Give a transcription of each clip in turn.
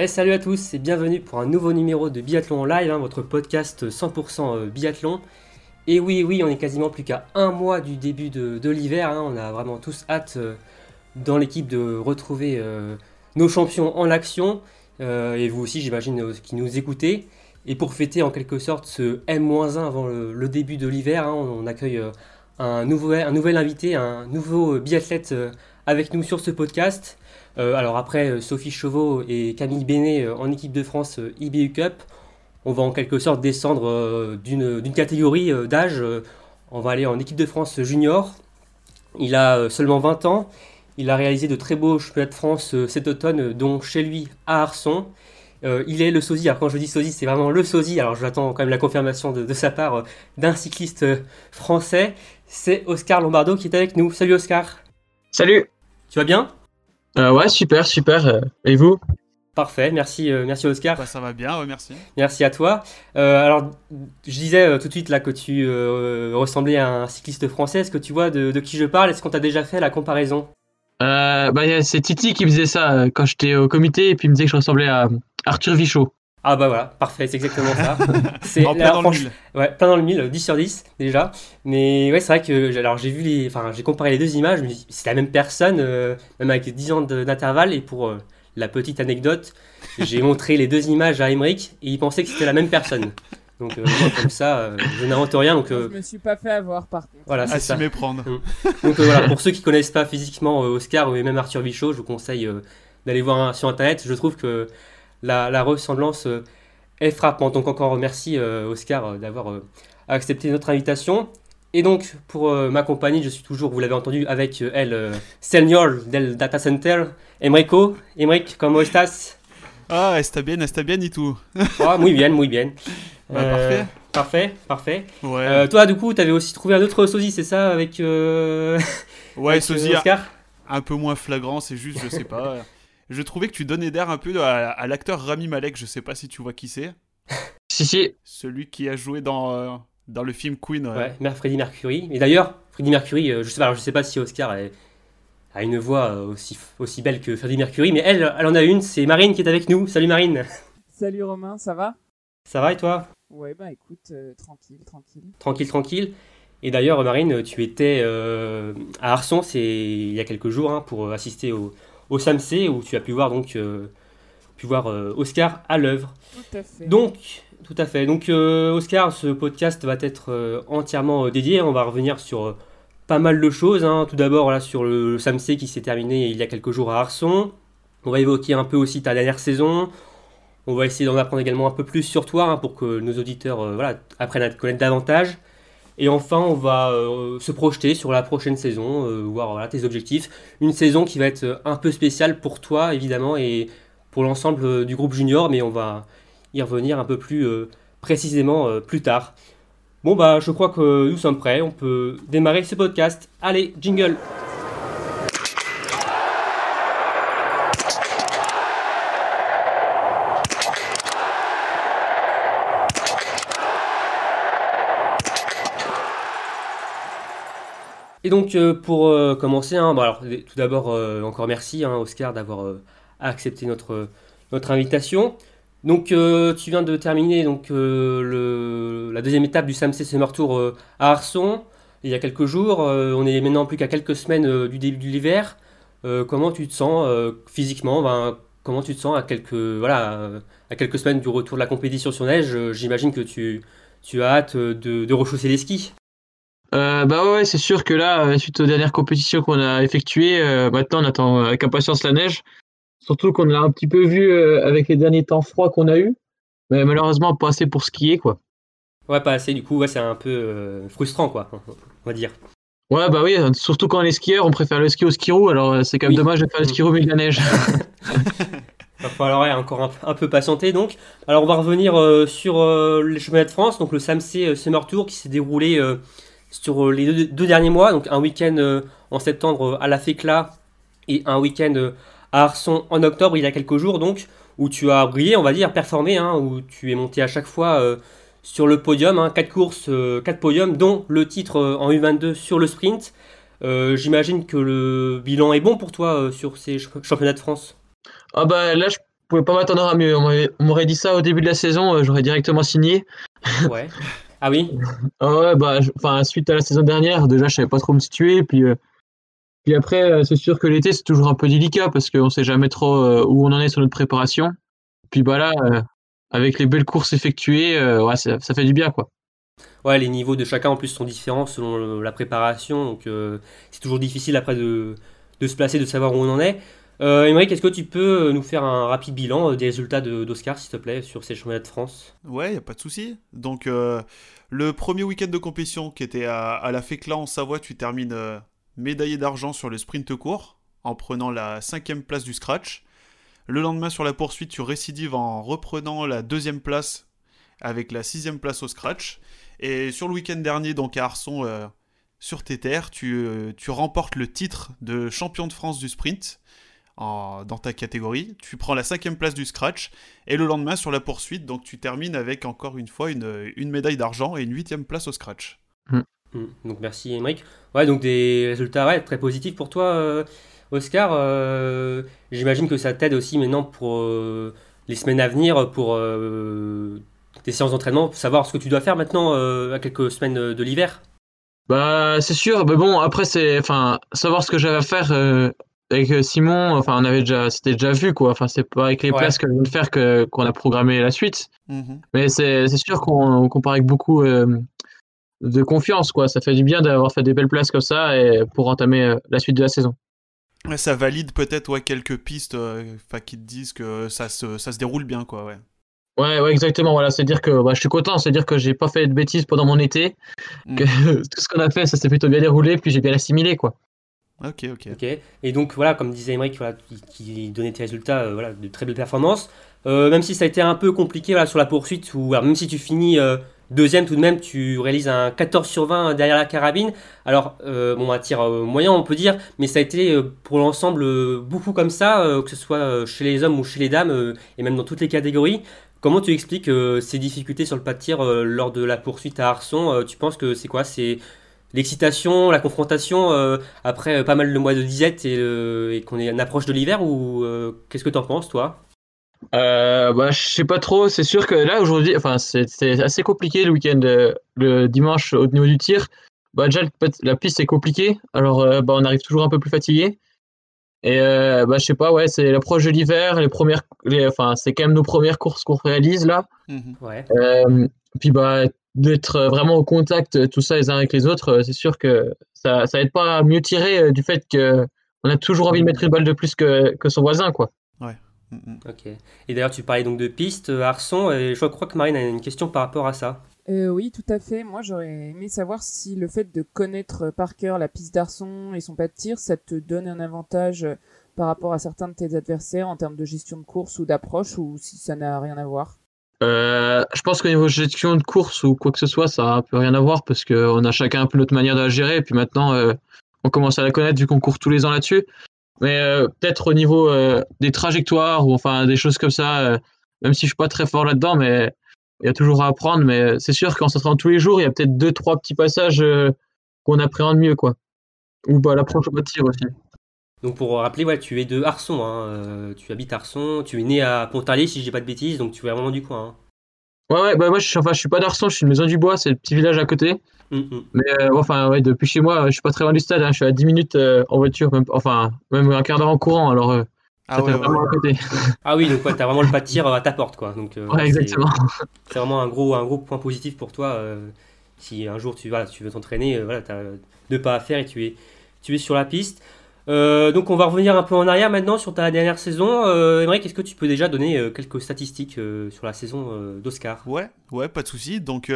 Eh, salut à tous et bienvenue pour un nouveau numéro de Biathlon live, hein, votre podcast 100% euh, biathlon. Et oui, oui, on est quasiment plus qu'à un mois du début de, l'hiver. hein, on a vraiment tous hâte euh, dans l'équipe de retrouver euh, nos champions en action. Et vous aussi, j'imagine, qui nous écoutez. Et pour fêter en quelque sorte ce M-1 avant le, début de l'hiver, hein, on, accueille un, nouvel invité, un nouveau biathlète avec nous sur ce podcast. Euh, alors après euh, Sophie Chauveau et Camille Bénet euh, en équipe de France IBU Cup, on va en quelque sorte descendre d'une catégorie d'âge. on va aller en équipe de France junior. Il a seulement 20 ans. Il a réalisé de très beaux championnats de France cet automne, dont chez lui à Arson. Euh, il est le sosie. Alors quand je dis sosie, c'est vraiment le sosie. Alors j'attends quand même la confirmation de, de sa part euh, d'un cycliste euh, français. C'est Oscar Lombardo qui est avec nous. Salut Oscar. Salut Tu vas bien? Euh, Ouais, super, super. Et vous? Parfait. Merci, euh, merci Oscar. Bah, ça va bien, ouais, merci. Merci à toi. Euh, alors, je disais euh, tout de suite là que tu euh, ressemblais à un cycliste français. Est-ce que tu vois de, de qui je parle? Est-ce qu'on t'a déjà fait la comparaison? Euh, bah, C'est Titi qui faisait ça quand j'étais au comité et puis il me disait que je ressemblais à Arthur Vichot. Ah bah voilà, parfait, c'est exactement ça. C'est En plein là, dans le mille. Ouais, plein dans le mille, 10 sur 10 déjà. Mais ouais, c'est vrai que j'ai- alors j'ai vu les, enfin j'ai comparé les deux images, je me dis c'est la même personne, euh, même avec 10 ans d'intervalle. Et pour euh, la petite anecdote, j'ai montré les deux images à Emmerich et il pensait que c'était la même personne. Donc euh, moi, comme ça, euh, je n'invente rien. Donc euh, Je me suis pas fait avoir par contre. voilà, À c'est s'y ça. méprendre. Donc euh, voilà, pour ceux qui connaissent pas physiquement euh, Oscar ou même Arthur Vichot, je vous conseille euh, d'aller voir un- sur internet. Je trouve que la, la ressemblance euh, est frappante. Donc encore merci euh, Oscar euh, d'avoir accepté notre invitation. Et donc pour euh, m'accompagner, je suis toujours, vous l'avez entendu, avec euh, elle, euh, Senior del Data Center, Emrico. Emric, comment estás? Ah, está bien, está bien et tout? Ah, muy bien, muy bien. Bah, parfait. Parfait, parfait. Ouais, toi, du coup, tu avais aussi trouvé un autre sosie, c'est ça, avec, ouais avec, sosie, Oscar? un peu moins flagrant, c'est juste, je sais pas. Je trouvais que tu donnais d'air un peu à, à l'acteur Rami Malek, je sais pas si tu vois qui c'est. Si, si. Celui qui a joué dans, euh, dans le film Queen. ouais. Ouais, Freddie Mercury. Et d'ailleurs, Freddie Mercury, euh, je sais pas, alors je sais pas si Oscar est- a une voix euh, aussi, aussi belle que Freddie Mercury, mais elle, elle en a une, c'est Marine qui est avec nous. Salut Marine. Salut Romain, ça va? Ça va et toi? Ouais, bah écoute, euh, tranquille, tranquille. Tranquille, tranquille. Et d'ailleurs, Marine, tu étais euh, à Arson c'est il y a quelques jours hein, pour assister au, au SAMC où tu as pu voir donc euh, pu voir euh, Oscar à l'œuvre. Donc, tout à fait. Donc, euh, Oscar, ce podcast va être euh, entièrement dédié. On va revenir sur euh, pas mal de choses. hein. Tout d'abord, voilà, sur le, le SAMC qui s'est terminé il y a quelques jours à Arson. On va évoquer un peu aussi ta dernière saison. On va essayer d'en apprendre également un peu plus sur toi hein, pour que nos auditeurs voilà, apprennent à te connaître davantage. Et enfin, on va euh, se projeter sur la prochaine saison, euh, voir tes objectifs. Une saison qui va être euh, un peu spéciale pour toi, évidemment, et pour l'ensemble du groupe junior, mais on va y revenir un peu plus précisément plus tard. Bon bah je crois que nous sommes prêts, on peut démarrer ce podcast. Allez, jingle Et donc euh, pour euh, commencer, hein, alors, tout d'abord euh, encore merci hein, Oscar d'avoir accepté notre, notre invitation. Donc tu viens de terminer donc, la deuxième étape du SAMC Summer Tour à Arson il y a quelques jours. On est maintenant plus qu'à quelques semaines du début de l'hiver. Comment tu te sens physiquement? Ben, Comment tu te sens à quelques, voilà, à quelques semaines du retour de la compétition sur neige? J'imagine que tu, tu as hâte de rechausser les skis. Euh, bah ouais, c'est sûr que là, euh, suite aux dernières compétitions qu'on a effectuées, euh, maintenant on attend avec impatience la neige. Surtout qu'on l'a un petit peu vu euh, avec les derniers temps froids qu'on a eu. Mais malheureusement, pas assez pour skier, quoi. Ouais, pas assez, du coup, ouais, c'est un peu frustrant, quoi, on va dire. Ouais, bah oui, surtout quand on est skieur, on préfère le ski au ski roue, alors c'est quand même Oui. dommage de faire le ski roue de la neige. Il va falloir ouais, encore un, un peu patienter donc. Alors on va revenir euh, sur euh, les championnats de France, donc le SAMC Summer Tour qui s'est déroulé euh, sur euh, les deux, deux derniers mois, donc un week-end euh, en septembre euh, à la Fécla et un week-end à Arson en octobre il y a quelques jours donc, où tu as brillé, on va dire, performé, hein, où tu es monté à chaque fois euh, sur le podium, hein, 4 courses, 4 podiums, dont le titre en U22 sur le sprint. Euh, J'imagine que le bilan est bon pour toi euh, sur ces ch- championnats de France. Ah bah là, je pouvais pas m'attendre à mieux. On m'aurait dit ça au début de la saison, j'aurais directement signé. Ouais. Ah oui? Ah Ouais, bah, enfin, suite à la saison dernière, déjà, je savais pas trop me situer. Puis, euh, puis après, c'est sûr que l'été, c'est toujours un peu délicat parce qu'on sait jamais trop où on en est sur notre préparation. Puis bah là, avec les belles courses effectuées, ouais, ça, ça, fait du bien, quoi. Ouais, les niveaux de chacun en plus sont différents selon la préparation, donc c'est toujours difficile après de, de, se placer, de savoir où on en est. Euh, est-ce que tu peux euh, nous faire un rapide bilan euh, des résultats d'Oscar, s'il te plaît, sur ces championnats de France? Ouais, y a pas de souci. Donc, euh, le premier week-end de compétition qui était à, la Fécla en Savoie, tu termines médaillé d'argent sur le sprint court en prenant la cinquième place du scratch. Le lendemain, sur la poursuite, tu récidives en reprenant la deuxième place avec la sixième place au scratch. Et sur le week-end dernier, donc à Arson, sur tes terres, tu, tu remportes le titre de champion de France du sprint dans ta catégorie. Tu prends la cinquième place du scratch et le lendemain sur la poursuite, donc tu termines avec encore une fois une, une médaille d'argent et une huitième place au scratch. Mm. Mm. Donc merci Émeric. Ouais, donc des résultats très positifs pour toi, euh, Oscar. Euh, j'imagine que ça t'aide aussi maintenant pour euh, les semaines à venir, pour tes séances d'entraînement, pour savoir ce que tu dois faire maintenant à quelques semaines de l'hiver. Bah c'est sûr, mais bon après c'est, enfin savoir ce que j'avais à faire avec euh, Simon, enfin, on avait déjà, c'était déjà vu, quoi. Enfin, c'est pas avec les places que je viens de faire que, qu'on a programmé la suite. Mhm. Mais c'est, sûr qu'on compare avec beaucoup euh, de confiance, quoi. Ça fait du bien d'avoir fait des belles places comme ça et pour entamer euh, la suite de la saison. ça valide peut-être ouais, quelques pistes enfin qui te disent que ça se, ça se déroule bien, quoi, ouais. Ouais, ouais, exactement. Voilà, c'est dire que bah, je suis content, c'est dire que j'ai pas fait de bêtises pendant mon été, mm. que tout ce qu'on a fait, ça s'est plutôt bien déroulé, puis j'ai bien assimilé, quoi. Ok, ok. Ok. Et donc voilà, comme disait Emmerich, voilà, qui, donnait tes résultats, euh, voilà, de très belles performances. Euh, même si ça a été un peu compliqué voilà, sur la poursuite, ou même si tu finis euh, deuxième tout de même, tu réalises un 14 sur 20 derrière la carabine. Alors, bon, un tir moyen, on peut dire, mais ça a été pour l'ensemble beaucoup comme ça, que ce soit chez les hommes ou chez les dames, et même dans toutes les catégories. Comment tu expliques ces difficultés sur le pas de tir lors de la poursuite à Arson Tu penses que c'est quoi? C'est l'excitation, la confrontation euh, après euh, pas mal de mois de disette et, euh, et qu'on est en approche de l'hiver ou qu'est-ce que tu en penses toi? Bah, je sais pas trop, c'est sûr que là aujourd'hui, enfin c'est assez compliqué le week-end, le dimanche au niveau du tir. Bah, déjà la piste est compliquée, alors bah, on arrive toujours un peu plus fatigué. Et bah, je sais pas, ouais, c'est l'approche de l'hiver, les premières, enfin c'est quand même nos premières courses qu'on réalise là. Mmh ouais. puis bah d'être euh, vraiment au contact euh, tout ça les uns avec les autres, euh, c'est sûr que ça, ça aide pas à mieux tirer du fait que on a toujours envie de mettre une balle de plus que, que son voisin, quoi. Ouais. Mm, mm. Ok. Et d'ailleurs, tu parlais donc de pistes, Arson, et je crois que Marine a une question par rapport à ça. oui, tout à fait. Moi, j'aurais aimé savoir si le fait de connaître par cœur la piste d'Arson et son pas de tir, ça te donne un avantage par rapport à certains de tes adversaires en termes de gestion de course ou d'approche, ou si ça n'a rien à voir? Euh, je pense qu'au niveau gestion de course ou quoi que ce soit, ça n'a peut rien à voir parce qu'on a chacun un peu notre manière de la gérer. Et puis maintenant, euh, on commence à la connaître vu qu'on court tous les ans là-dessus. Mais euh, peut-être au niveau des trajectoires ou enfin des choses comme ça, même si je suis pas très fort là-dedans, mais il y a toujours à apprendre. Mais c'est sûr qu'en s'entraînant tous les jours, il y a peut-être deux, trois petits passages qu'on appréhende mieux, quoi. Ou bah, l'approche au aussi. Donc pour rappeler, ouais, tu es de Arson, hein, euh, tu habites Arson, tu es né à Pontarlier si je dis pas de bêtises, donc tu es vraiment du coin. Hein. Ouais, ouais, bah moi je suis, enfin, je suis pas d'Arson, je suis de Maison du Bois, c'est le petit village à côté. Mm, mm. Mais euh, enfin, ouais, depuis chez moi, je suis pas très loin du stade, hein, je suis à 10 minutes euh, en voiture, même, enfin, même un quart d'heure en courant, alors ah, ouais, vraiment à côté. ah oui, donc ouais, t'as vraiment le pas de tir à ta porte, quoi. Donc, ouais, exactement. C'est vraiment un gros, un gros point positif pour toi. si un jour tu, voilà, tu veux t'entraîner, voilà, t'as deux pas à faire et tu es, tu es sur la piste. Euh, donc on va revenir un peu en arrière maintenant sur ta dernière saison. Euh, est-ce que tu peux déjà donner euh, quelques statistiques euh, sur la saison d'Oscar? Ouais, pas de souci. Donc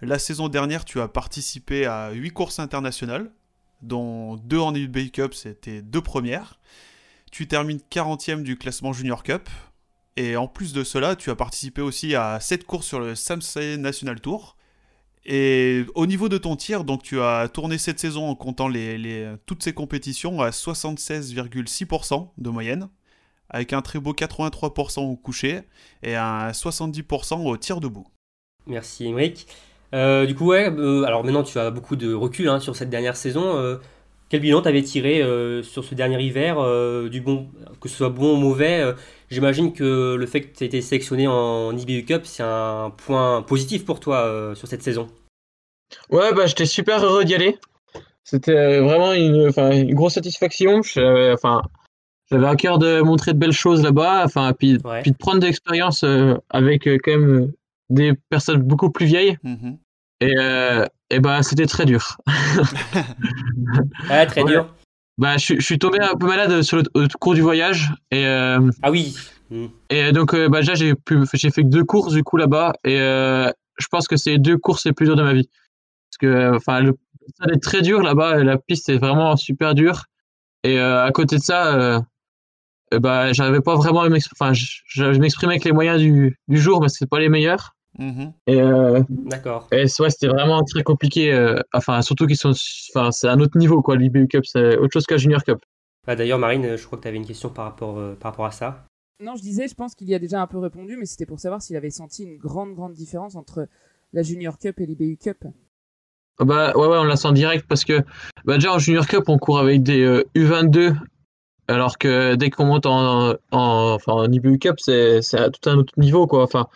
la saison dernière, tu as participé à 8 courses internationales, dont 2 en eBay Cup, c'était deux premières. Tu termines 40e du classement Junior Cup. Et en plus de cela, tu as participé aussi à 7 courses sur le Samsung National Tour. Et au niveau de ton tir, donc tu as tourné cette saison en comptant les, toutes ces compétitions à 76,6% de moyenne, avec un très beau 83% au coucher et un 70% au tir debout. Merci Emric. Euh, du coup, ouais, euh, alors maintenant tu as beaucoup de recul hein, sur cette dernière saison. Euh, quel bilan t'avais tiré sur ce dernier hiver, du bon, que ce soit bon ou mauvais J'imagine que le fait que tu aies été sélectionné en IBU Cup, c'est un point positif pour toi sur cette saison? Ouais, bah, j'étais super heureux d'y aller. C'était vraiment une, une grosse satisfaction. Enfin, j'avais à cœur de montrer de belles choses là-bas, enfin, puis, puis de prendre de l'expérience euh, avec euh, quand même euh, des personnes beaucoup plus vieilles. Mm-hmm. Et, et bah, c'était très dur. ouais, très dur. Bah, je, je, suis tombé un peu malade sur le, cours du voyage. Et, ah oui. Mm. Et donc, bah, déjà, j'ai j'ai fait que deux courses du coup là-bas. Et je pense que c'est les deux courses les plus dures de ma vie. Parce que, enfin, le ça est très dur là-bas. La piste est vraiment super dure. Et à côté de ça, euh, bah, j'avais pas vraiment enfin, je, m'exprimais avec les moyens du, du jour, mais c'est pas les meilleurs. Mm-hmm. Et euh, D'accord. Et ouais, c'était vraiment très compliqué. Euh, enfin, surtout qu'ils sont, enfin, c'est un autre niveau quoi. L'IBU Cup, c'est autre chose qu'un Junior Cup. Bah, D'ailleurs, Marine, je crois que tu avais une question par rapport, par rapport à ça. Non, je disais, je pense qu'il y a déjà un peu répondu, mais c'était pour savoir s'il avait senti une grande, grande différence entre la Junior Cup et l'IBU Cup. Bah ouais, ouais, on la sent direct parce que bah, déjà en Junior Cup, on court avec des U22 alors que dès qu'on monte en, en, enfin, en IBU Cup, c'est à tout un autre niveau, quoi. Enfin,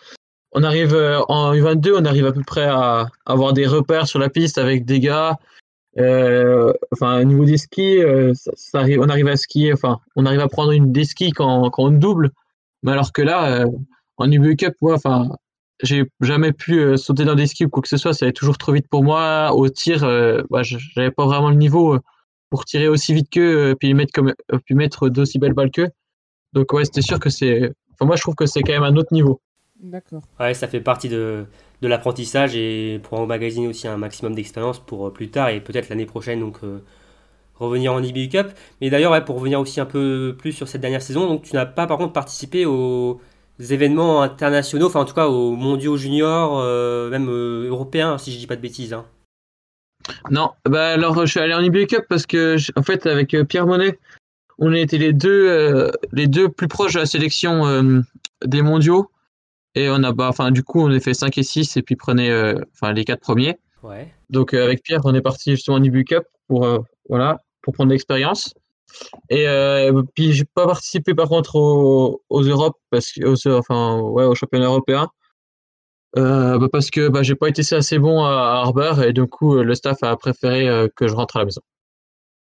on arrive euh, en U22, on arrive à peu près à avoir des repères sur la piste avec des gars. Euh, enfin, au niveau des skis, euh, on arrive à skier, enfin, on arrive à prendre une des skis quand, on double. Mais alors que là, en IBU Cup, moi, enfin, j'ai jamais pu sauter dans des skis ou quoi que ce soit, ça allait toujours trop vite pour moi. Au tir, bah, j'avais pas vraiment le niveau pour tirer aussi vite qu'eux, euh, puis mettre comme, euh, puis mettre d'aussi belles balles qu'eux. Donc ouais, c'était sûr que c'est. Enfin, moi, je trouve que c'est quand même un autre niveau. D'accord. Ouais, ça fait partie de, de l'apprentissage et pour emmagasiner aussi un maximum d'expérience pour euh, plus tard et peut-être l'année prochaine, donc revenir en IBU Cup. Mais d'ailleurs, ouais, pour revenir aussi un peu plus sur cette dernière saison, donc tu n'as pas par contre participé aux événements internationaux, enfin en tout cas aux mondiaux juniors, même européens, si je dis pas de bêtises. Hein. Non, bah alors je suis allé en IBU Cup parce que en fait avec euh, Pierre Monet, on était les deux euh, les deux plus proches de la sélection euh, des mondiaux et on a bah enfin du coup on a fait 5 et 6 et puis prenait enfin les quatre premiers. Ouais. Donc avec Pierre, on est parti justement en IBU Cup pour voilà, pour prendre l'expérience. Et puis j'ai pas participé par contre aux, aux Europes parce que enfin ouais, aux championnats européens euh, bah, parce que bah, j'ai pas été assez bon à Harbour et du coup le staff a préféré euh, que je rentre à la maison.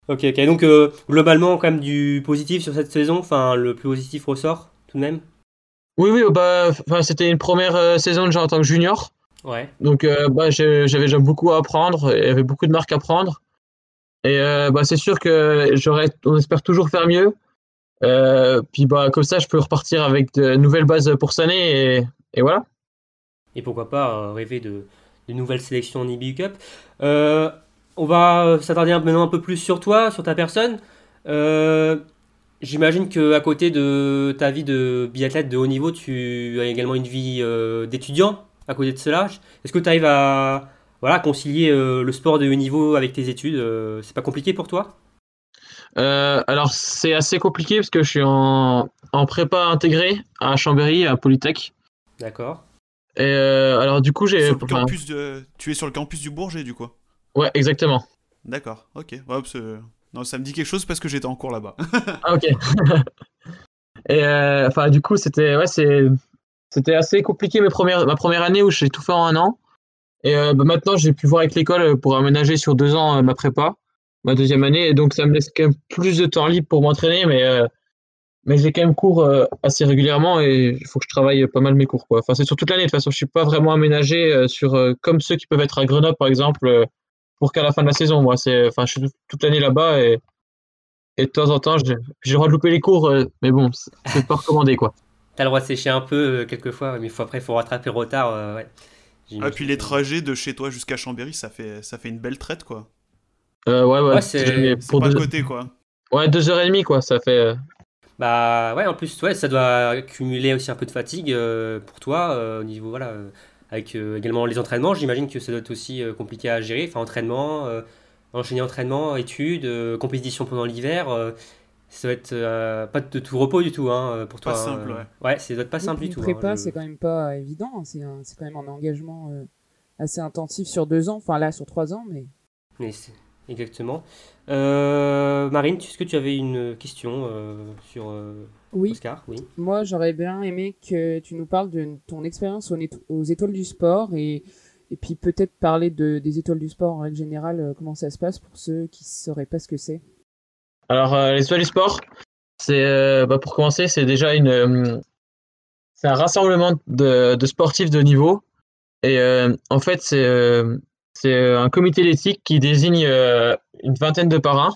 Ok, ok. Donc globalement quand même du positif sur cette saison. Enfin, le plus positif ressort tout de même? Oui, oui. Bah, c'était une première saison déjà en tant que junior. Ouais. Donc bah, j'avais déjà beaucoup à apprendre. Il y avait beaucoup de marques à prendre. Et bah, c'est sûr que j'aurais, on espère toujours faire mieux. puis bah comme ça, je peux repartir avec de nouvelles bases pour cette année et, et voilà et pourquoi pas euh, rêver de, de, nouvelles sélections en IBU Cup. Euh, on va s'attarder maintenant un peu plus sur toi, sur ta personne. Euh, j'imagine que à côté de ta vie de biathlète de haut niveau, tu as également une vie d'étudiant à côté de cela. Est-ce que tu arrives à voilà, concilier le sport de haut niveau avec tes études C'est pas compliqué pour toi? Alors c'est assez compliqué parce que je suis en, en prépa intégré à Chambéry, à Polytech. D'accord. Et euh, alors du coup j'ai. De... Tu es sur le campus du Bourget du coup? Ouais, exactement. D'accord, ok. Non, ça me dit quelque chose parce que j'étais en cours là-bas. ah ok. Et euh, enfin du coup c'était ouais c'était assez compliqué mes premières ma première année où j'ai tout fait en un an. Et euh, bah, maintenant j'ai pu voir avec l'école pour aménager sur deux ans ma prépa, ma deuxième année, et donc ça me laisse quand même plus de temps libre pour m'entraîner, mais mais j'ai quand même cours euh, assez régulièrement et il faut que je travaille pas mal mes cours. Enfin c'est sur toute l'année de toute façon, je suis pas vraiment aménagé euh, sur euh, comme ceux qui peuvent être à Grenoble par exemple pour qu'à la fin de la saison moi c'est enfin je suis toute l'année là-bas et et de temps en temps j'ai le droit de louper les cours mais bon, c'est pas recommandé quoi. T'as le droit de sécher un peu quelquefois mais faut, après il faut rattraper le retard ouais. Ah puis les trajets de chez toi jusqu'à Chambéry, ça fait ça fait une belle traite quoi. ouais ouais, ouais c'est pour pas deux... côté quoi. Ouais, deux heures et demie quoi, ça fait bah ouais, en plus, ouais, ça doit accumuler aussi un peu de fatigue euh, pour toi euh, au niveau, voilà, euh, avec également les entraînements. J'imagine que ça doit être aussi compliqué à gérer. Enfin, entraînement, enchaîner entraînement, études, compétition pendant l'hiver. ça doit être pas de tout repos du tout hein, pour toi. Pas simple, ouais. Ouais, ça doit être pas simple du tout. Hein, prépa, c'est quand même pas évident. Hein. C'est quand même un engagement assez intensif sur deux ans. Enfin, là, sur trois ans, mais. Mais exactement. Euh, Marine, est-ce que tu avais une question euh, sur euh, Oui, Oscar Oui. moi j'aurais bien aimé que tu nous parles de ton expérience aux, étoiles du sport et, et puis peut-être parler de, des étoiles du sport en règle générale, euh, comment ça se passe pour ceux qui sauraient pas ce que c'est. Alors, euh, les étoiles du sport, c'est euh, bah, pour commencer, c'est déjà une, euh, c'est un rassemblement de, de sportifs de niveau. Et euh, en fait, c'est c'est euh, un comité d'éthique qui désigne euh, une vingtaine de parrains.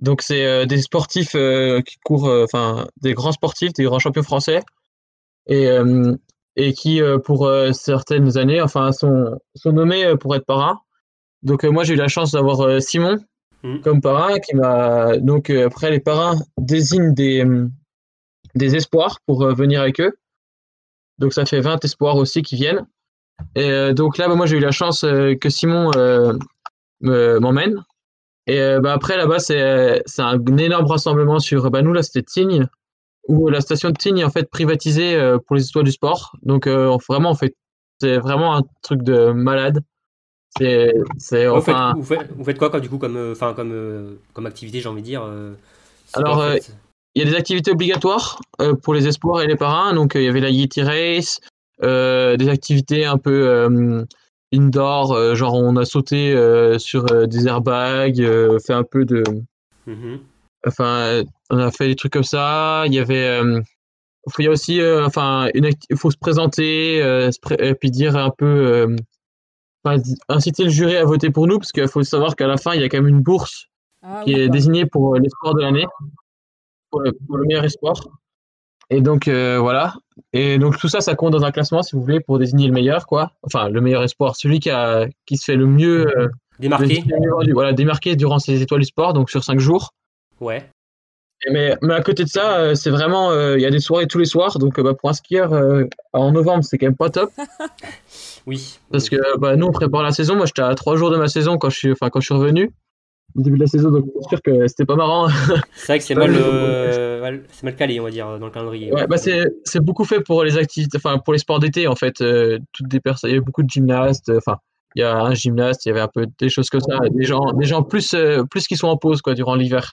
Donc, c'est euh, des sportifs euh, qui courent, euh, enfin, des grands sportifs, des grands champions français, et, et qui, pour certaines années, enfin, sont, sont nommés pour être parrains. Donc, moi, j'ai eu la chance d'avoir Simon Mhm. comme parrain qui m'a. Donc, après, les parrains désignent des, des espoirs pour venir avec eux. Donc, ça fait 20 espoirs aussi qui viennent. Et donc là, bah, moi, j'ai eu la chance que Simon me- m'emmène. Et euh, bah, après, là-bas, c'est c'est un énorme rassemblement sur. Bah, nous, là, c'était Tignes, où la station de Tignes est en fait privatisée euh, pour les étoiles du sport. Donc, euh, on- vraiment, en fait, c'est vraiment un truc de malade. C'est, c'est Vous, faites, enfin. vous, faites, vous faites quoi comme, du coup comme, euh, enfin, comme, euh, comme activité, j'ai envie de dire euh, Alors, quoi, en euh, fait Il y a des activités obligatoires euh, pour les espoirs et les parrains. Donc, euh, il y avait la Yeti Race, euh, des activités un peu euh, indoor, euh, genre on a sauté euh, sur euh, des airbags, euh, fait un peu de. Mhm. Enfin, on a fait des trucs comme ça. Il y avait. euh, il y a aussi, euh, enfin, acti- il faut se présenter, euh, se pré- et puis dire un peu, euh, inciter le jury à voter pour nous, parce qu'il faut savoir qu'à la fin, il y a quand même une bourse Ah, qui oui, est pardon. désigné pour l'espoir de l'année, pour le, pour le meilleur espoir. Et donc, euh, voilà. Et donc, tout ça, ça compte dans un classement, si vous voulez, pour désigner le meilleur, quoi. Enfin, le meilleur espoir, celui qui, a, qui se fait le mieux, euh, Démarqué voilà, démarqué durant ces étoiles du sport, donc sur cinq jours. Ouais. Et mais, mais à côté de ça, euh, c'est vraiment, euh, il y a des soirées tous les soirs, donc bah, pour un skieur, en novembre, c'est quand même pas top. Oui. Parce que bah, nous, on prépare la saison. Moi, j'étais à trois jours de ma saison quand je suis, enfin, quand je suis revenu. Au début de la saison, donc c'est sûr que c'était pas marrant. C'est vrai que c'est mal, euh, mal- calé, on va dire, dans le calendrier. Ouais, bah c'est beaucoup fait pour les activités, enfin pour les sports d'été en fait. euh, toutes des personnes, il y a beaucoup de gymnastes. euh, Enfin, il y a un gymnaste, il y avait un peu des choses comme ça. Des gens, des gens plus euh, plus qui sont en pause quoi durant l'hiver.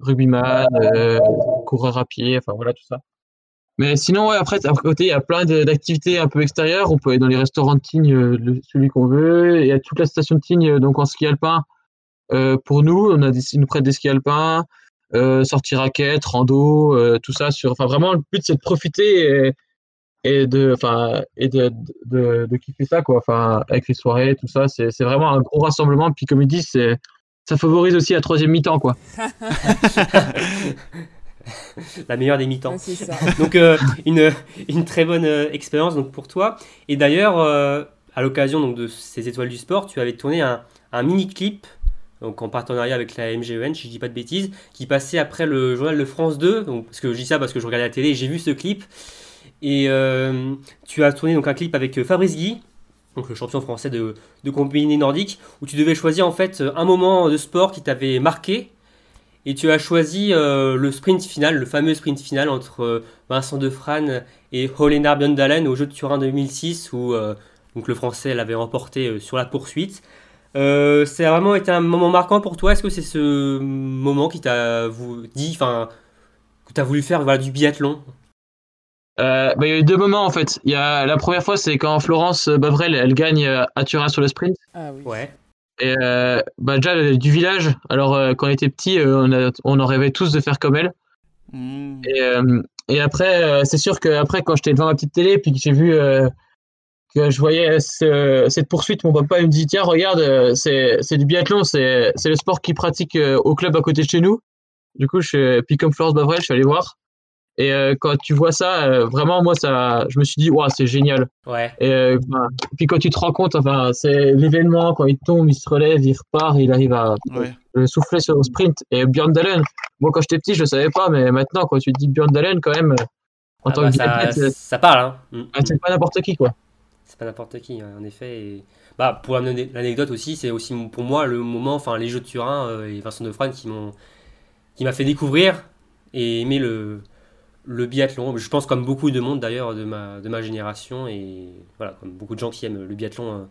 Rugbyman, coureur à pied, enfin voilà tout ça. Mais sinon ouais après à côté il y a plein d'activités un peu extérieures. On peut aller dans les restaurants de Tignes, celui qu'on veut. Il y a toute la station de Tignes donc en ski alpin. Euh, pour nous, on a des, ils nous prêtent des skis alpins, euh, sortie raquette, rando, euh, tout ça sur. Enfin, vraiment, le but c'est de profiter et, et de, enfin, et de, de, de kiffer ça quoi. Enfin, avec les soirées, tout ça, c'est, c'est vraiment un gros rassemblement. Puis comme ils disent, c'est, ça favorise aussi la troisième mi-temps quoi. La meilleure des mi-temps. Ça. Donc euh, une, une très bonne euh, expérience donc pour toi. Et d'ailleurs, euh, à l'occasion donc de ces étoiles du sport, tu avais tourné un, un mini clip donc en partenariat avec la MGEN, si je dis pas de bêtises, qui passait après le journal de France 2. Donc parce que je dis ça parce que je regardais la télé, j'ai vu ce clip. Et euh, tu as tourné donc un clip avec euh, Fabrice Guy, donc le champion français de, de combiné nordique, où tu devais choisir en fait un moment de sport qui t'avait marqué. Et tu as choisi euh, le sprint final, le fameux sprint final entre Vincent Defrane et Holena Bjørndalen au Jeu de Turin 2006 où donc le français l'avait remporté sur la poursuite. Euh, ça a vraiment été un moment marquant pour toi. Est-ce que c'est ce moment qui t'a dit, enfin, que tu as voulu faire voilà, du biathlon? Euh, bah, il y a eu deux moments en fait. Il y a la première fois, c'est quand Florence Bavrel elle gagne euh, à Turin sur le sprint. Ah oui. Ouais. Et euh, bah déjà euh, du village. Alors euh, quand on était petit, euh, on, a- on en rêvait tous de faire comme elle. Hmm. Et, euh, et après, euh, c'est sûr que après, quand j'étais devant ma petite télé, puis que j'ai vu euh, que je voyais ce- cette poursuite, mon papa il me dit tiens regarde, euh, c'est c'est du biathlon, c'est c'est le sport qu'ils pratiquent euh, au club à côté de chez nous. Du coup, je, puis comme Florence Bavrel, je suis allé voir. Et euh, quand tu vois ça, euh, vraiment moi ça, je me suis dit waouh c'est génial. Ouais. Et euh, puis quand tu te rends compte, enfin c'est l'événement quand il tombe, il se relève, il repart, il arrive à Ouais. le souffler sur le sprint. Et Björn Dalen, moi quand j'étais petit, je le savais pas, mais maintenant quand tu te dis Björn Dalen, quand même, en Ah tant bah, que ça, ça parle, hein. Ah, c'est pas n'importe qui quoi. C'est pas n'importe qui, hein, en effet. Et... Bah, pour l'anecdote aussi, c'est aussi pour moi le moment, enfin les Jeux de Turin euh, et Vincent Defrane qui m'ont, qui m'a fait découvrir et aimer le, le biathlon. Je pense comme beaucoup de monde d'ailleurs de ma, de ma génération et voilà, comme beaucoup de gens qui aiment le biathlon euh,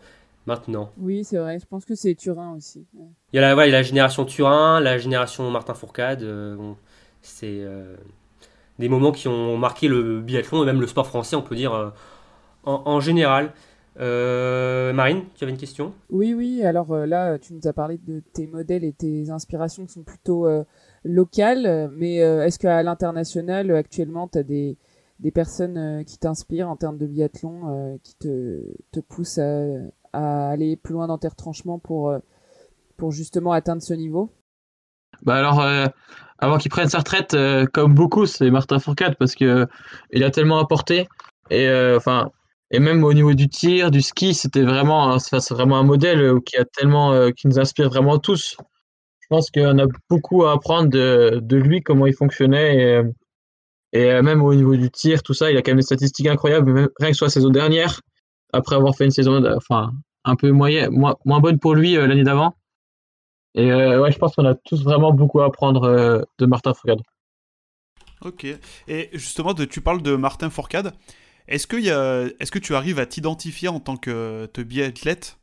maintenant. Oui, c'est vrai. Je pense que c'est Turin aussi. Il y, a la, ouais, il y a la génération Turin, la génération Martin Fourcade. bon, c'est des moments qui ont marqué le biathlon et même le sport français, on peut dire, en, en général. Euh, Marine, tu avais une question? Oui, oui. Alors euh, là, tu nous as parlé de tes modèles et tes inspirations qui sont plutôt euh, locales. Mais est-ce qu'à l'international, actuellement, tu as des, des personnes qui t'inspirent en termes de biathlon, qui te, te poussent à, à, aller plus loin dans tes retranchements pour, pour justement atteindre ce niveau? Bah alors, avant qu'il prenne sa retraite, comme beaucoup, c'est Martin Fourcade parce que il a tellement apporté. Et enfin, et même au niveau du tir, du ski, c'était vraiment, c'est vraiment un modèle euh, qui a tellement, euh, qui nous inspire vraiment tous. Je pense qu'on a beaucoup à apprendre de, lui, comment il fonctionnait. Et, euh, même au niveau du tir, tout ça, il a quand même des statistiques incroyables, rien que soit la saison dernière, après avoir fait une saison enfin, un peu moyenne, moins, bonne pour lui l'année d'avant. Et ouais, je pense qu'on a tous vraiment beaucoup à apprendre de Martin Fourcade. Ok. Et justement, tu parles de Martin Fourcade. Est-ce que, tu arrives à t'identifier en tant que, biathlète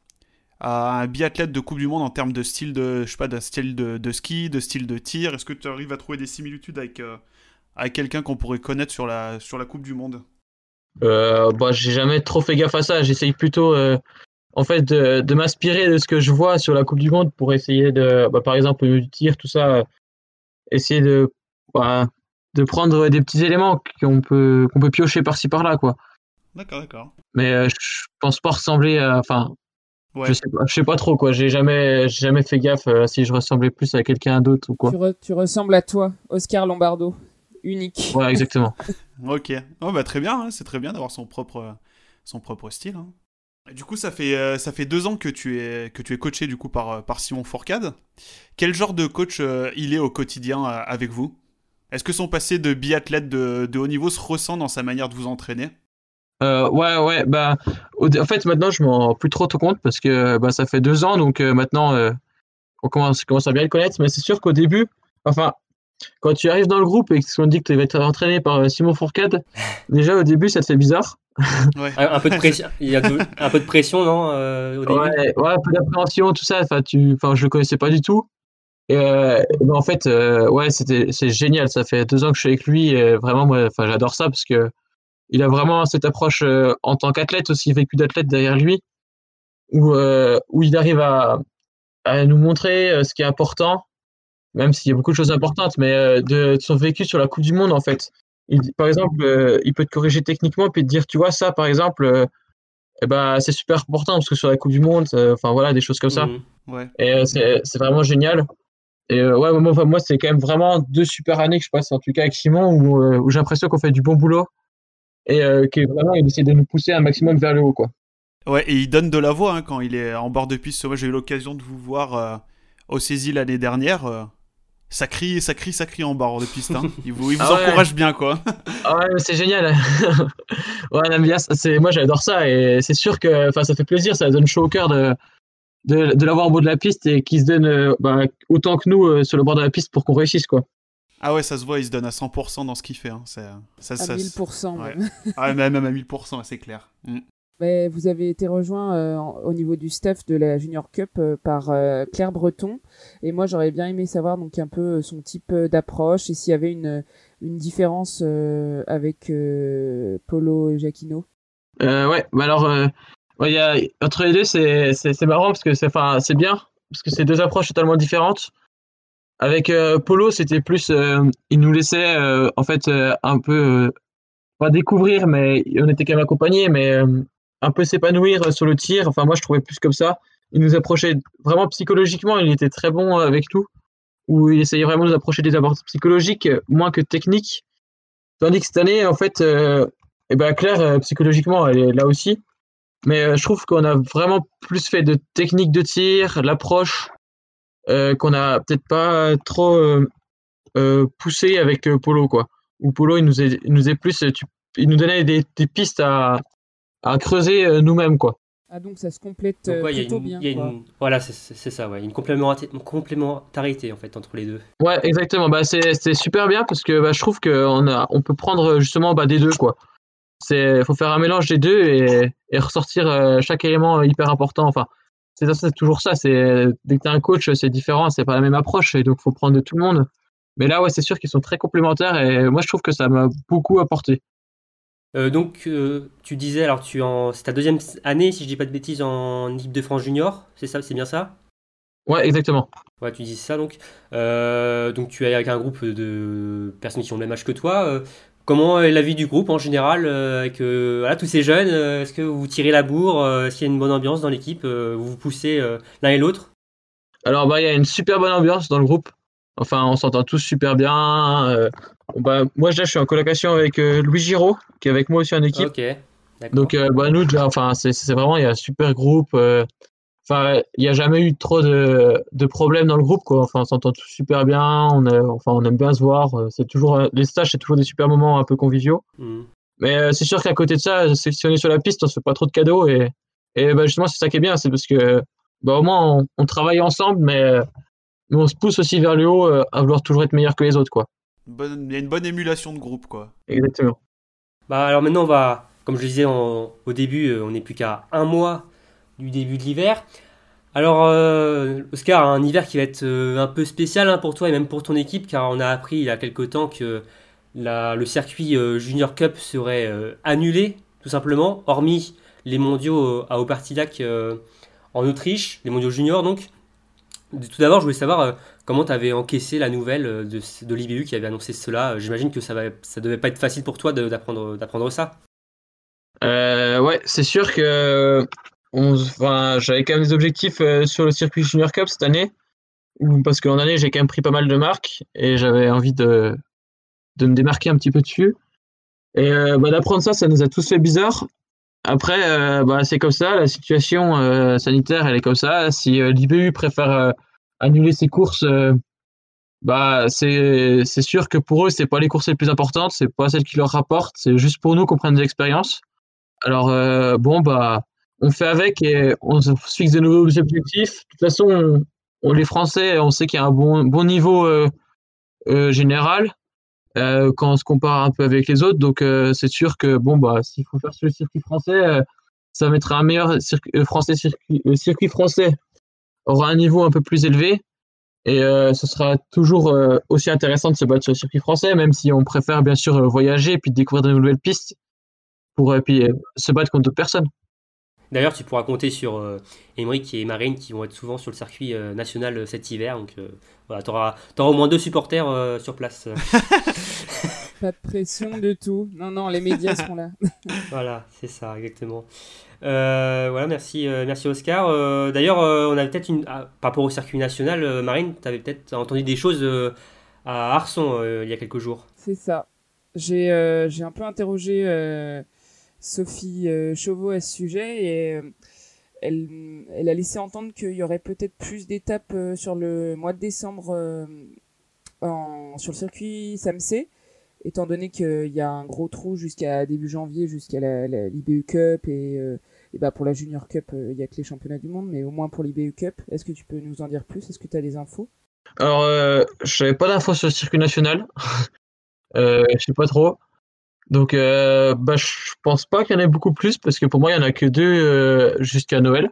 à un biathlète de Coupe du Monde en termes de style de, je sais pas, style de, ski, de style de tir? Est-ce que tu arrives à trouver des similitudes avec, euh, quelqu'un qu'on pourrait connaître sur la, Coupe du Monde? Euh, bah, J'ai jamais trop fait gaffe à ça. J'essaye plutôt euh, de, m'inspirer de ce que je vois sur la Coupe du Monde pour essayer de, bah, par exemple, du tir, tout ça, essayer de, bah, de prendre des petits éléments qu'on peut, qu'on peut piocher par-ci par-là, quoi. D'accord, d'accord. Mais euh, je pense pas ressembler à. Enfin. Je, sais pas, je sais pas trop, quoi. J'ai jamais, jamais fait gaffe euh, si je ressemblais plus à quelqu'un d'autre ou quoi. Tu, ressembles à toi, Oscar Lombardo. Unique. Ouais, exactement. ok. Oh, bah, très bien, hein. c'est très bien d'avoir son propre, son propre style. Hein. Du coup, ça fait, euh, ça fait deux ans que tu es, que tu es coaché du coup par, par Simon Fourcade. Quel genre de coach il est au quotidien avec vous? Est-ce que son passé de biathlète de, haut niveau se ressent dans sa manière de vous entraîner? Euh, ouais, ouais, bah, en fait, maintenant, je m'en rends plus trop compte parce que bah, ça fait deux ans, donc euh, maintenant, euh, on commence, commence, à bien le connaître. Mais c'est sûr qu'au début, enfin, quand tu arrives dans le groupe et qu'on dit que tu vas être entraîné par Simon Fourcade, déjà au début, ça te fait bizarre. Ouais. un peu de pression, il y a un peu de pression, non au début? Ouais, ouais, un peu d'appréhension, tout ça. Enfin, tu, enfin, je le connaissais pas du tout. Et, euh, ben, en fait, euh, ouais, c'était c'est génial. Ça fait deux ans que je suis avec lui. Et vraiment, moi, enfin, j'adore ça parce que il a vraiment cette approche euh, en tant qu'athlète aussi, vécu d'athlète derrière lui, où où il arrive à, à nous montrer ce qui est important, même s'il y a beaucoup de choses importantes, mais de, son vécu sur la Coupe du Monde en fait. Il, par exemple, il peut te corriger techniquement puis te dire, tu vois ça, par exemple. Eh ben, c'est super important parce que sur la Coupe du Monde, enfin voilà, des choses comme ça. Mmh. Ouais. Et c'est vraiment génial. Et euh, ouais, moi, moi c'est quand même vraiment deux super années que je passe, en tout cas avec Simon, où, euh, où j'ai l'impression qu'on fait du bon boulot et euh, qu'il vraiment il essaie de nous pousser un maximum vers le haut, quoi. Ouais, et il donne de la voix hein, quand il est en bord de piste. Moi, j'ai eu l'occasion de vous voir au Saisie l'année dernière. ça crie, ça crie, ça crie en bord de piste. Hein. Il vous, il vous ah encourage bien, quoi. ah ouais, c'est génial. ouais, on aime bien. Moi, j'adore ça et c'est sûr que, ça fait plaisir, ça donne chaud au cœur de de, de l'avoir au bout de la piste et qui se donne euh, bah, autant que nous euh, sur le bord de la piste pour qu'on réussisse quoi. Ah ouais, ça se voit, il se donne à 100% dans ce qu'il fait. Hein. Ça, ça, à 1000% même. ah, même à 1000%, c'est clair. Mm. Mais vous avez été rejoint euh, au niveau du staff de la Junior Cup par Claire Breton. Et moi, j'aurais bien aimé savoir donc un peu son type d'approche et s'il y avait une, une différence avec Polo Jacquino. ouais, bah alors Ouais, y a, entre les deux, c'est marrant parce que c'est bien, parce que c'est deux approches totalement différentes. Avec euh, Polo, c'était plus, euh, il nous laissait euh, en fait un peu, pas découvrir, mais on était quand même accompagnés, mais un peu s'épanouir sur le tir. Enfin, moi, je trouvais plus comme ça. Il nous approchait vraiment psychologiquement, il était très bon avec tout, où il essayait vraiment de nous approcher des abords psychologiques, moins que techniques. Tandis que cette année, en fait, eh ben Claire, psychologiquement, elle est là aussi. Mais euh, je trouve qu'on a vraiment plus fait de technique de tir, l'approche, euh, qu'on a peut-être pas trop euh, poussé avec Polo, quoi. Ou Polo, il nous est, nous est plus, il nous donnait des, des pistes à, à creuser nous-mêmes, quoi. Ah donc ça se complète plutôt bien. voilà, c'est ça, ouais. une complémentarité, en fait entre les deux. Ouais, exactement. Bah c'est super bien parce que bah, je trouve qu'on a, on peut prendre justement bah, des deux quoi. C'est faut faire un mélange des deux et, et ressortir euh, chaque élément hyper important. Enfin, c'est toujours ça. C'est dès que t'es un coach, c'est différent, c'est pas la même approche et donc faut prendre de tout le monde. Mais là, ouais, c'est sûr qu'ils sont très complémentaires et moi je trouve que ça m'a beaucoup apporté. Euh, donc, euh, tu disais, alors tu en, c'est ta deuxième année, si je dis pas de bêtises, en équipe de France junior, c'est ça, c'est bien ça? Ouais, exactement. Ouais, tu dis ça donc. Euh, donc tu es avec un groupe de personnes qui ont le même âge que toi. Comment est la vie du groupe en général avec voilà, tous ces jeunes Est-ce que vous tirez la bourre Est-ce qu'il y a une bonne ambiance dans l'équipe Vous vous poussez l'un et l'autre? Alors, bah, il y a une super bonne ambiance dans le groupe. Enfin, on s'entend tous super bien. Bah, moi, je suis en colocation avec Louis Giraud, qui est avec moi aussi en équipe. Donc, bah, nous, enfin, c'est vraiment, il y a un super groupe. Enfin, il n'y a jamais eu trop de, de, problèmes dans le groupe, quoi. Enfin, on s'entend tous super bien. On, enfin, on aime bien se voir. C'est toujours les stages, c'est toujours des super moments un peu conviviaux. Mmh. Mais c'est sûr qu'à côté de ça, si on est sur la piste, on se fait pas trop de cadeaux et, et bah, justement, c'est ça qui est bien, c'est parce que bah, au moins on, on travaille ensemble, mais, mais, on se pousse aussi vers le haut à vouloir toujours être meilleur que les autres, quoi. Il y a une bonne émulation de groupe, quoi. Exactement. Bah alors maintenant, on va, comme je disais au début, on n'est plus qu'à un mois du début de l'hiver. Alors, euh, Oscar, un hiver qui va être euh, un peu spécial hein, pour toi et même pour ton équipe, car on a appris il y a quelque temps que le circuit euh, Junior Cup serait annulé, tout simplement, hormis les mondiaux à Aupartillac en Autriche, les mondiaux juniors donc. Tout d'abord, je voulais savoir comment tu avais encaissé la nouvelle de, l'IBU qui avait annoncé cela. J'imagine que ça, ça devait pas être facile pour toi d'apprendre ça. ouais, c'est sûr que enfin, j'avais quand même des objectifs euh, sur le circuit Junior Cup cette année, parce que dernier j'ai quand même pris pas mal de marques et j'avais envie de, de me démarquer un petit peu dessus. Et euh, bah, d'apprendre ça, ça nous a tous fait bizarre. Après, euh, bah, c'est comme ça, la situation sanitaire, elle est comme ça. Si l'IBU préfère annuler ses courses, bah c'est sûr que pour eux, c'est pas les courses les plus importantes, c'est pas celles qui leur rapportent, c'est juste pour nous qu'on prenne de l'expérience. Alors bon, bah on fait avec et on se fixe de nouveaux objectifs. De toute façon, on, les Français, on sait qu'il y a un bon, bon niveau euh, euh, général euh, quand on se compare un peu avec les autres. Donc, c'est sûr que bon, bah, s'il faut faire sur le circuit français, ça mettra un meilleur circuit français. Circuit, le circuit français aura un niveau un peu plus élevé. Et ce sera toujours aussi intéressant de se battre sur le circuit français, même si on préfère bien sûr voyager et puis découvrir de nouvelles pistes pour puis, se battre contre d'autres personnes. D'ailleurs, tu pourras compter sur euh, et Marine qui vont être souvent sur le circuit euh, national euh, cet hiver. Donc euh, voilà, tu auras, au moins deux supporters sur place. Pas de pression de tout. Non, non, les médias sont là. voilà, c'est ça, exactement. voilà, merci, merci Oscar. D'ailleurs, on avait peut-être une. Ah, par rapport au circuit national, Marine, tu avais peut-être entendu des choses à Arson il y a quelques jours. C'est ça. J'ai un peu interrogé Sophie euh, Chauveau à ce sujet et euh, elle, a laissé entendre qu'il y aurait peut-être plus d'étapes euh, sur le mois de décembre sur le circuit SAMC, étant donné qu'il y a un gros trou jusqu'à début janvier, jusqu'à l'IBU Cup et, bah pour la Junior Cup, il y a que les championnats du monde, mais au moins pour l'IBU Cup. Est-ce que tu peux nous en dire plus? Est-ce que tu as des infos? Alors, je n'avais pas d'infos sur le circuit national. je sais pas trop. Donc, euh, bah, je pense pas qu'il y en ait beaucoup plus parce que pour moi, il y en a que deux euh, jusqu'à Noël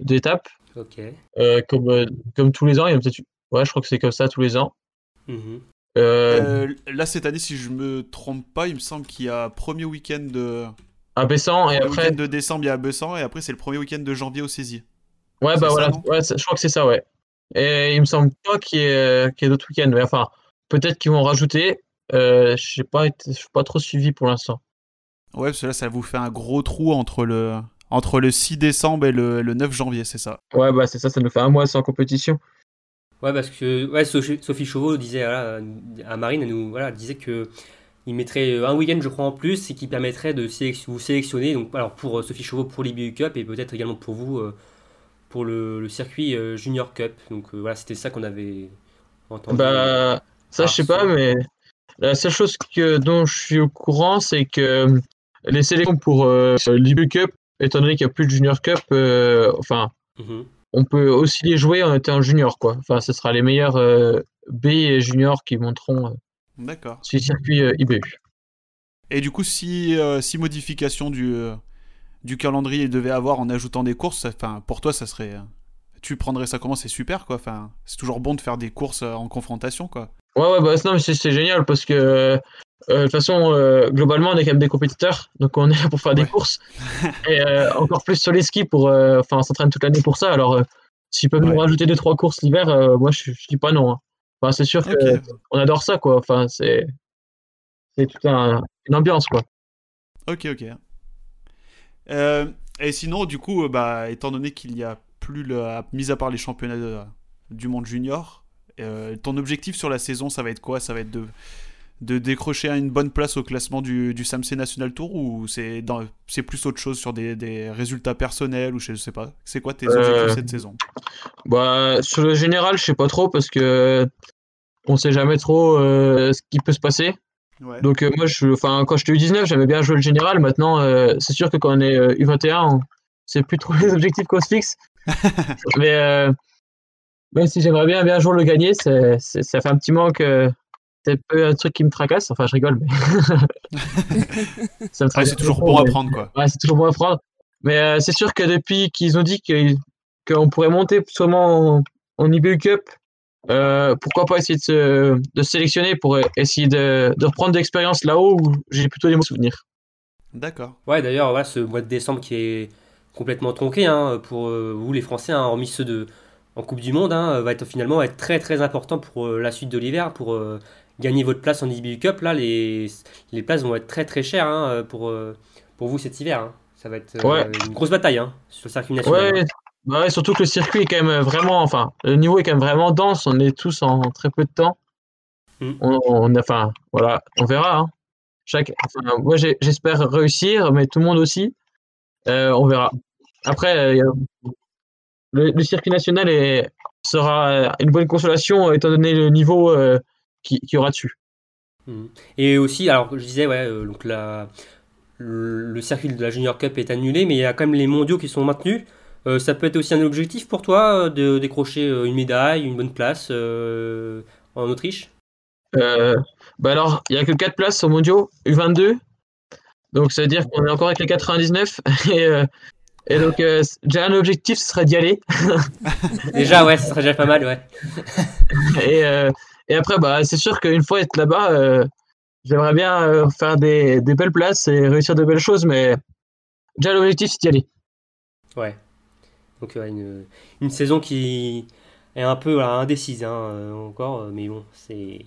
d'étapes. Ok. Euh, comme, euh, comme tous les ans, il y a peut-être. Ouais, je crois que c'est comme ça tous les ans. Mhm. Euh, là, cette année, si je me trompe pas, il me semble qu'il y a premier week-end de. À Bessan et après. week-end de décembre, il y a Bessan et après, c'est le premier week-end de janvier au Saisy. Ouais, bah voilà. Ouais, je crois que c'est ça, ouais. Et il me semble pas qu'il y ait, qu ait d'autres week-ends. Mais enfin, peut-être qu'ils vont rajouter. Euh, je n'ai pas, été, pas trop suivi pour l'instant. Ouais, parce que là, ça vous fait un gros trou entre le, entre le 6 décembre et le, le 9 janvier, c'est ça? Ouais, bah c'est ça, ça nous fait un mois sans compétition. Ouais, parce que ouais, Sophie Chauveau disait voilà, à Marine, elle nous voilà, disait que il mettrait un week-end, je crois, en plus, et qui permettrait de vous sélectionner. Donc, alors pour euh, Sophie Chauveau pour l'IBU Cup et peut-être également pour vous euh, pour le, le circuit Junior Cup. Donc voilà, c'était ça qu'on avait entendu. Bah, ça, je sais pas, mais la seule chose que, dont je suis au courant, c'est que euh, les sélections pour euh, l'IBU Cup, étant donné qu'il n'y a plus de Junior Cup, euh, enfin, Mhm. on peut aussi les jouer en étant junior, quoi. Enfin, ce sera les meilleurs euh, B et juniors qui monteront D'accord. sur le circuit IBU. Et du coup, si, si modification du, du calendrier devait avoir en ajoutant des courses, enfin, pour toi, ça serait. Tu prendrais ça comment? C'est super, quoi. Enfin, c'est toujours bon de faire des courses en confrontation, quoi. Ouais, ouais, bah non, mais c'est génial parce que de toute façon, globalement, on est quand même des compétiteurs, donc on est là pour faire des courses. Et encore plus sur les skis, pour, enfin, on s'entraîne toute l'année pour ça. Alors, s'ils peuvent nous rajouter deux, trois courses l'hiver, moi, je, je dis pas non. Hein. Enfin, c'est sûr qu'on adore ça, quoi. Enfin, c'est toute une ambiance, quoi. Ok, ok. Euh, et sinon, du coup, bah, étant donné qu'il y a plus, le, mis à part les championnats du monde junior, euh, ton objectif sur la saison, ça va être quoi? Ça va être de, de décrocher une bonne place au classement du, du SAMC National Tour ou c'est plus autre chose sur des, des, résultats personnels ou je sais pas? C'est quoi tes objectifs euh, cette saison? bah, Sur le général, je sais pas trop parce que on sait jamais trop ce qui peut se passer. Donc euh, moi, je, quand j'étais U19, j'aimais bien jouer le général. Maintenant, euh, c'est sûr que quand on est U21, c'est plus trop les objectifs qu'on se fixe. Mais euh, même si j'aimerais bien bien jouer le gagner, c'est, ça fait un petit manque. c'est un peu un truc qui me tracasse. Enfin, je rigole, mais c'est toujours bon à prendre, quoi. Ouais, c'est toujours bon à prendre. Mais c'est sûr que depuis qu'ils ont dit qu'on pourrait monter sûrement en, en IBU Cup, euh, pourquoi pas essayer de se, de sélectionner pour essayer de, de reprendre de l'expérience là-haut où j'ai plutôt des bons souvenirs. D'accord. Ouais, d'ailleurs, ouais, ce mois de décembre qui est complètement tronqué hein, pour euh, vous les Français, hein, hormis ceux de en Coupe du Monde, hein, va être finalement être très très important pour euh, la suite de l'hiver, pour gagner votre place en IBU Cup. Là, les, les places vont être très très chères pour, pour vous cet hiver. Ça va être une grosse bataille sur le circuit national. Ouais, bah surtout que le circuit est quand même vraiment, enfin, le niveau est quand même vraiment dense. On est tous en très peu de temps. Mm. On, enfin, voilà, on verra. Hein. Chaque, moi, j'espère réussir, mais tout le monde aussi. Euh, on verra. Après, euh, le, circuit national est, sera une bonne consolation étant donné le niveau euh, qui, qui, aura dessus. Mm. Et aussi, alors je disais, ouais, donc la, le circuit de la Junior Cup est annulé, mais il y a quand même les mondiaux qui sont maintenus. Euh, ça peut être aussi un objectif pour toi euh, de décrocher euh, une médaille, une bonne place en Autriche? Bah alors, il n'y a que 4 places au mondiaux U22. Donc, ça veut dire qu'on est encore avec les 99. Et, et donc, déjà, un objectif, ce serait d'y aller. déjà, ouais, ce serait déjà pas mal, ouais. et, et après, bah, c'est sûr qu'une fois être là-bas, j'aimerais bien faire des, des, belles places et réussir de belles choses, mais déjà, l'objectif, c'est d'y aller. Ouais. Donc une, une, saison qui est un peu indécise hein, euh, encore, euh, mais bon, c'est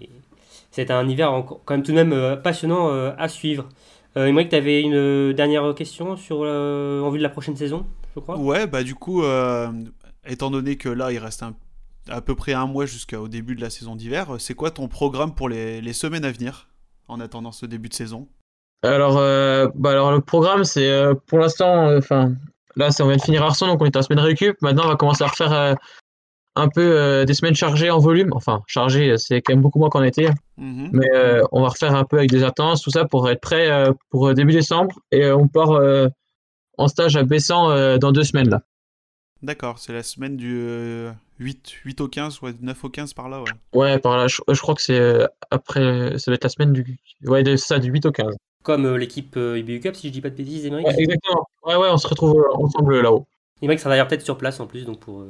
c'est un hiver quand même tout de même euh, passionnant à suivre. Euh, que tu avais une dernière question sur, en vue de la prochaine saison, je crois? Ouais, bah du coup, étant donné que là, il reste à peu près un mois jusqu'au début de la saison d'hiver, c'est quoi ton programme pour les, les, semaines à venir en attendant ce début de saison? Alors, bah alors, le programme, c'est pour l'instant, enfin, Là, on vient de finir Arson, donc on est en semaine récup. Maintenant, on va commencer à refaire euh, un peu euh, des semaines chargées en volume. Enfin, chargées, c'est quand même beaucoup moins qu'en été. Mhm. Mais euh, on va refaire un peu avec des attentes, tout ça, pour être prêt pour début décembre. Et on part en stage à Bessan dans deux semaines, là. D'accord, c'est la semaine du 8, 8 au 15, ouais, 9 au 15 par là, ouais. Ouais, par là, je, crois que c'est après, ça va être la semaine du, ouais, de, ça, du 8 au 15 comme euh, l'équipe euh, IBU Cup, si je dis pas de bêtises, Émeric. Ouais, exactement. Ouais, ouais, on se retrouve euh, ensemble là-haut. Émeric sera d'ailleurs peut-être sur place en plus, donc pour,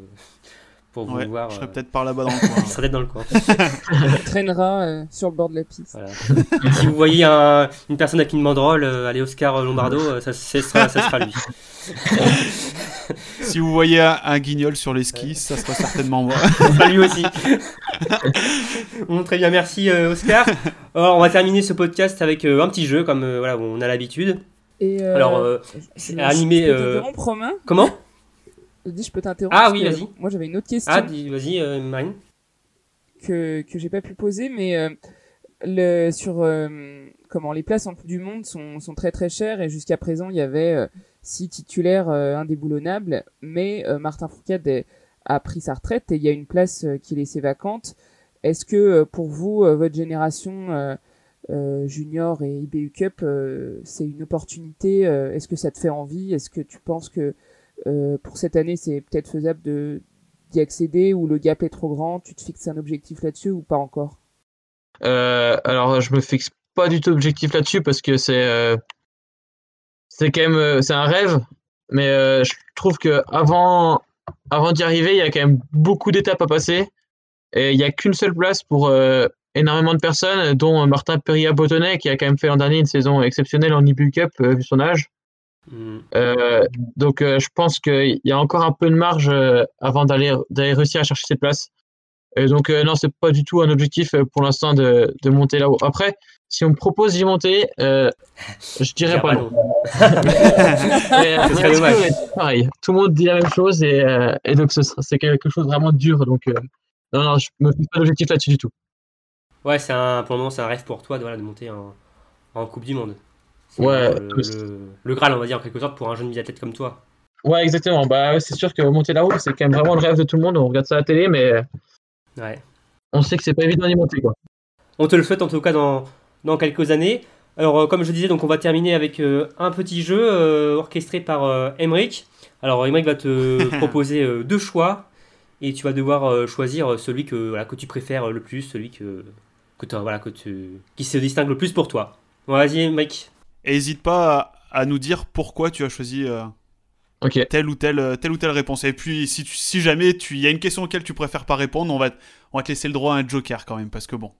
pour vous voir. Je serai peut-être par là-bas dans le coin. Il sera peut-être dans le coin. Traînera sur le bord de la piste. Voilà. si vous voyez un, une personne avec une banderole, allez Oscar Lombardo, ça, ça, sera, ça sera lui. si vous voyez un, guignol sur les skis, ça sera certainement moi. ça sera lui aussi. bon, très bien, merci Oscar. Alors, on va terminer ce podcast avec euh, un petit jeu, comme euh, voilà, on a l'habitude. Et euh, Alors, c'est animé. Je Romain Comment? Je dis, je peux t'interrompre. Ah oui, vas-y. Moi, j'avais une autre question. Ah, vas-y, Marine. Que, que j'ai pas pu poser, mais le, sur comment les places en Coupe du Monde sont, sont très très chères et jusqu'à présent, il y avait six titulaires indéboulonnables, mais Martin Fourcade a pris sa retraite et il y a une place qui est laissée vacante. Est-ce que euh, pour vous, euh, votre génération euh, junior et IBU Cup, c'est une opportunité Est-ce que ça te fait envie? Est-ce que tu penses que pour cette année, c'est peut-être faisable de d'y accéder ou le gap est trop grand Tu te fixes un objectif là-dessus ou pas encore? Alors, je me fixe pas du tout objectif là-dessus parce que c'est euh, c'est quand même euh, c'est un rêve, mais euh, je trouve que avant avant d'y arriver, il y a quand même beaucoup d'étapes à passer et il n'y a qu'une seule place pour énormément de personnes, dont Martin Perilla Bottonnet qui a quand même fait l'an dernier une saison exceptionnelle en IBU Cup vu son âge. Mm. donc je pense qu'il y a encore un peu de marge avant d'aller réussir à chercher cette place. Et donc non, c'est pas du tout un objectif pour l'instant de, de monter là-haut. Après, si on me propose d'y monter, euh, je dirais pas non. pareil, tout le monde dit la même chose et, euh, et donc c'est quelque chose de vraiment dur. Donc euh, non, non, je me fais pas d'objectif là-dessus du tout. Ouais, c'est un, pour le moment, c'est un rêve pour toi de, voilà, de monter en, en Coupe du Monde. Ouais. Le, le, Graal, on va dire, en quelque sorte, pour un jeune biathlète comme toi. Ouais, exactement. Bah, c'est sûr que monter là-haut, c'est quand même vraiment le rêve de tout le monde. On regarde ça à la télé, mais ouais. on sait que c'est pas évident d'y monter. Quoi. On te le souhaite en tout cas dans, dans quelques années. Alors, euh, comme je disais, donc on va terminer avec euh, un petit jeu euh, orchestré par Emric. Alors, Emric va te proposer deux choix et tu vas devoir choisir celui que, voilà, que tu préfères le plus, celui que, que, voilà, que tu, qui se distingue le plus pour toi. Vas-y, Emric. Et n'hésite pas à, nous dire pourquoi tu as choisi telle, ou telle, telle ou telle réponse. Et puis, si, si jamais il y a une question auquel tu préfères pas répondre, on va, on va te laisser le droit à un joker quand même, parce que bon.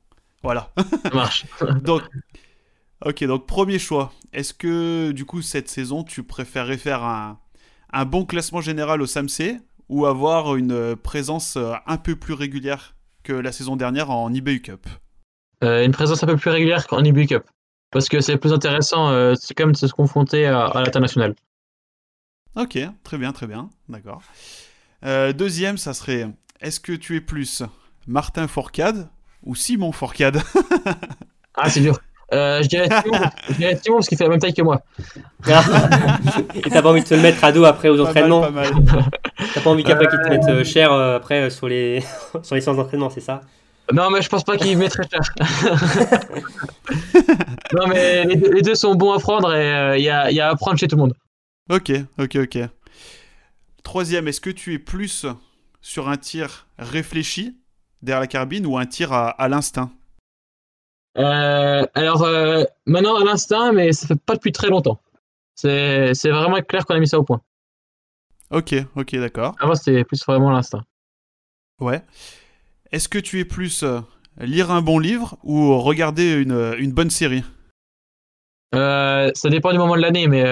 Voilà. Ça marche. donc, ok, donc premier choix. Est-ce que du coup cette saison tu préférerais faire un, un bon classement général au SAMC ou avoir une présence euh, un peu plus régulière que la saison dernière en IBU Cup? Euh, Une présence un peu plus régulière qu'en IBU Cup. Parce que c'est plus intéressant, euh, c'est comme de se confronter à, à l'international. Ok, très bien, très bien, d'accord. deuxième, ça serait, est-ce que tu es plus Martin Fourcade ou Simon Fourcade Ah, c'est dur. Euh, je, dirais Simon, parce qu'il fait la même taille que moi. Et t'as pas envie de te le mettre à dos après aux entraînements T'as pas envie qu'après qu'il te mette euh, cher euh, après sur les, sur les séances d'entraînement, c'est ça? Non, mais je pense pas qu'il mettrait cher. non, mais les deux, sont bons à prendre et il y, a, y a à prendre chez tout le monde. Ok, ok, ok. Troisième, est-ce que tu es plus sur un tir réfléchi derrière la carabine ou un tir à, l'instinct? Euh, Alors, euh, maintenant à l'instinct, mais ça fait pas depuis très longtemps. C'est vraiment clair qu'on a mis ça au point. Ok, ok, d'accord. Avant, c'était plus vraiment l'instinct. Ouais. Est-ce que tu es plus euh, lire un bon livre ou regarder une, une bonne série? Ça dépend du moment de l'année, mais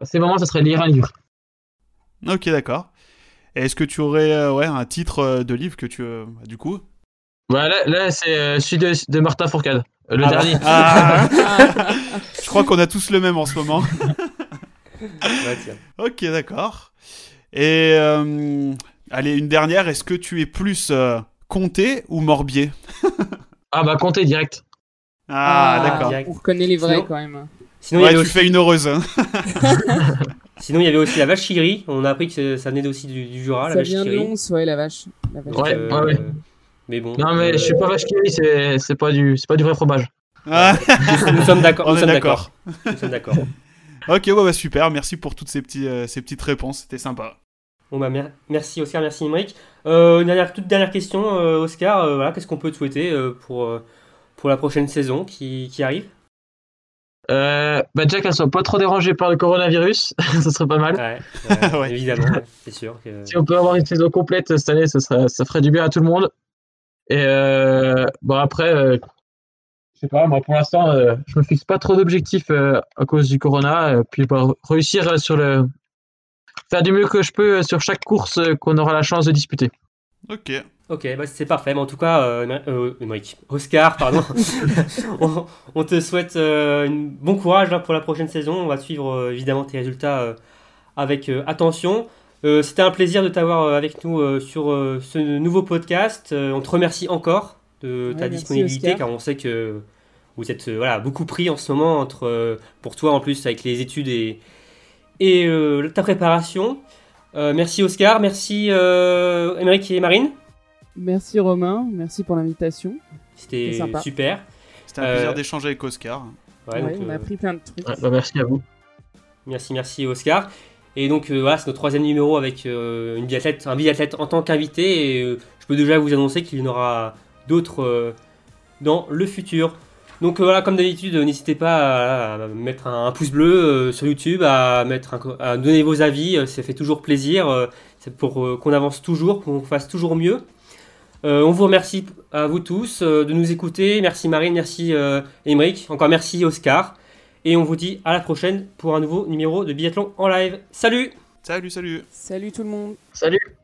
à ces moments, ça serait lire un livre. Ok, d'accord. Est-ce que tu aurais euh, ouais, un titre euh, de livre que tu. Euh, du coup? Bah, Là, c'est celui de, Martin Fourcade, le ah dernier. Ah. Je crois qu'on a tous le même en ce moment. ok, d'accord. Et allez, une dernière. Est-ce que tu es plus Comté ou Morbier? Ah bah Comté direct. Ah, ah d'accord. On reconnaît les vrais quand même. Sinon, ouais, tu fais une heureuse. Hein. Sinon, il y avait aussi la vache chigri. On a appris que ça venait aussi du, Jura, ça la vache vient de Lons, ouais, la vache. La vache ouais, ouais, ouais. Mais bon. Non, mais je suis pas vache chigri, c'est pas, du, pas du vrai fromage. Ah. nous, sommes d'accord. Nous, sommes d'accord. Nous sommes d'accord. ok, ouais, bah, super. Merci pour toutes ces, petits, euh, ces petites réponses. C'était sympa. Bon, bah, merci Oscar, merci Imric. Euh, une dernière, toute dernière question, euh, Oscar. Euh, voilà, Qu'est-ce qu'on peut te souhaiter pour, pour la prochaine saison qui, qui arrive? Euh, bah déjà qu'elle soit pas trop dérangée par le coronavirus, ça serait pas mal. Ouais, évidemment, c'est sûr. Que... Si on peut avoir une saison complète cette année, ça, serait, ça ferait du bien à tout le monde. Et euh, bon après, euh, je sais pas, moi pour l'instant, euh, je me fixe pas trop d'objectifs euh, à cause du corona. puis bah, réussir sur le, faire du mieux que je peux sur chaque course qu'on aura la chance de disputer. Ok, Ok, bah c'est parfait. Mais en tout cas, euh, euh Oscar, pardon, on, te souhaite euh, bon courage pour la prochaine saison. On va suivre euh, évidemment tes résultats avec attention. C'était un plaisir de t'avoir avec nous sur ce nouveau podcast. on te remercie encore de ta disponibilité car on sait que vous êtes voilà, beaucoup pris en ce moment entre, pour toi en plus avec les études et, et ta préparation. merci Oscar, merci Émeric et Marine. Merci Romain, merci pour l'invitation. C'était super. C'était un plaisir euh, d'échanger avec Oscar. Ouais, on a euh, appris plein de trucs. Bah, merci à vous. Merci, merci Oscar. Et donc euh, voilà, c'est notre troisième numéro avec une biathlète, un biathlète en tant qu'invité. Et je peux déjà vous annoncer qu'il y en aura d'autres dans le futur. Donc voilà, comme d'habitude, n'hésitez pas à, mettre un, pouce bleu sur YouTube, à, mettre à donner vos avis, ça fait toujours plaisir, c'est pour qu'on avance toujours, qu'on fasse toujours mieux. on vous remercie à vous tous de nous écouter. Merci Marine, merci Émeric, encore merci Oscar. Et on vous dit à la prochaine pour un nouveau numéro de Biathlon en live. Salut Salut, salut Salut tout le monde Salut